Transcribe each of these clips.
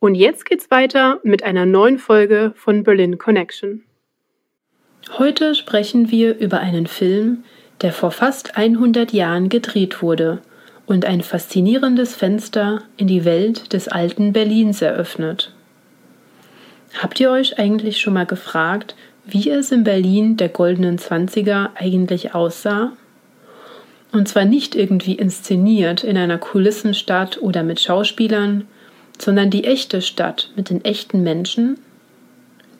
Und jetzt geht's weiter mit einer neuen Folge von Berlin Connection. Heute sprechen wir über einen Film, der vor fast 100 Jahren gedreht wurde und ein faszinierendes Fenster in die Welt des alten Berlins eröffnet. Habt ihr euch eigentlich schon mal gefragt, wie es in Berlin der goldenen Zwanziger eigentlich aussah? Und zwar nicht irgendwie inszeniert in einer Kulissenstadt oder mit Schauspielern, sondern die echte Stadt mit den echten Menschen?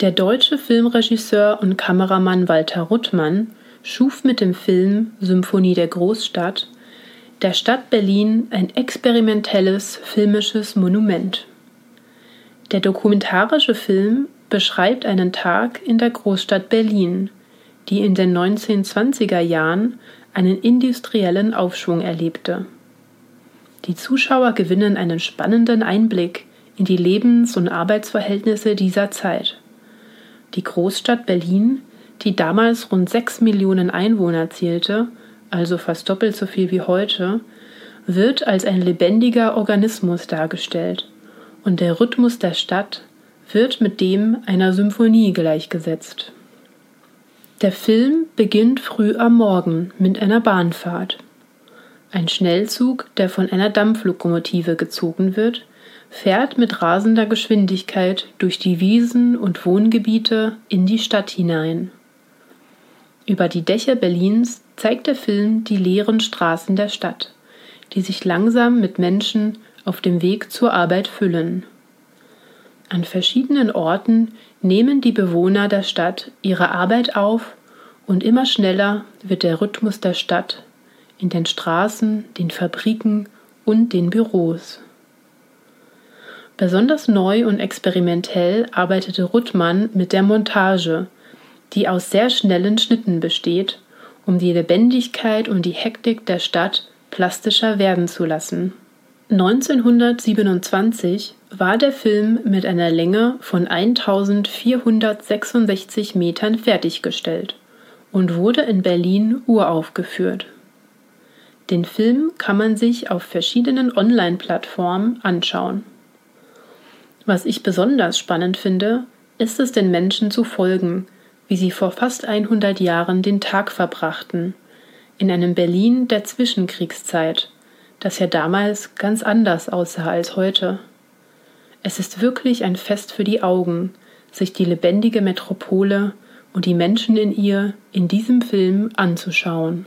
Der deutsche Filmregisseur und Kameramann Walter Ruttmann schuf mit dem Film Symphonie der Großstadt der Stadt Berlin ein experimentelles filmisches Monument. Der dokumentarische Film beschreibt einen Tag in der Großstadt Berlin, die in den 1920er Jahren einen industriellen Aufschwung erlebte. Die Zuschauer gewinnen einen spannenden Einblick in die Lebens- und Arbeitsverhältnisse dieser Zeit. Die Großstadt Berlin, die damals rund sechs Millionen Einwohner zählte, also fast doppelt so viel wie heute, wird als ein lebendiger Organismus dargestellt und der Rhythmus der Stadt wird mit dem einer Symphonie gleichgesetzt. Der Film beginnt früh am Morgen mit einer Bahnfahrt. Ein Schnellzug, der von einer Dampflokomotive gezogen wird, fährt mit rasender Geschwindigkeit durch die Wiesen und Wohngebiete in die Stadt hinein. Über die Dächer Berlins zeigt der Film die leeren Straßen der Stadt, die sich langsam mit Menschen auf dem Weg zur Arbeit füllen. An verschiedenen Orten nehmen die Bewohner der Stadt ihre Arbeit auf und immer schneller wird der Rhythmus der Stadt in den Straßen, den Fabriken und den Büros. Besonders neu und experimentell arbeitete Ruttmann mit der Montage, die aus sehr schnellen Schnitten besteht, um die Lebendigkeit und die Hektik der Stadt plastischer werden zu lassen. 1927 war der Film mit einer Länge von 1466 Metern fertiggestellt und wurde in Berlin uraufgeführt. Den Film kann man sich auf verschiedenen Online-Plattformen anschauen. Was ich besonders spannend finde, ist es den Menschen zu folgen, wie sie vor fast 100 Jahren den Tag verbrachten, in einem Berlin der Zwischenkriegszeit, das ja damals ganz anders aussah als heute. Es ist wirklich ein Fest für die Augen, sich die lebendige Metropole und die Menschen in ihr in diesem Film anzuschauen.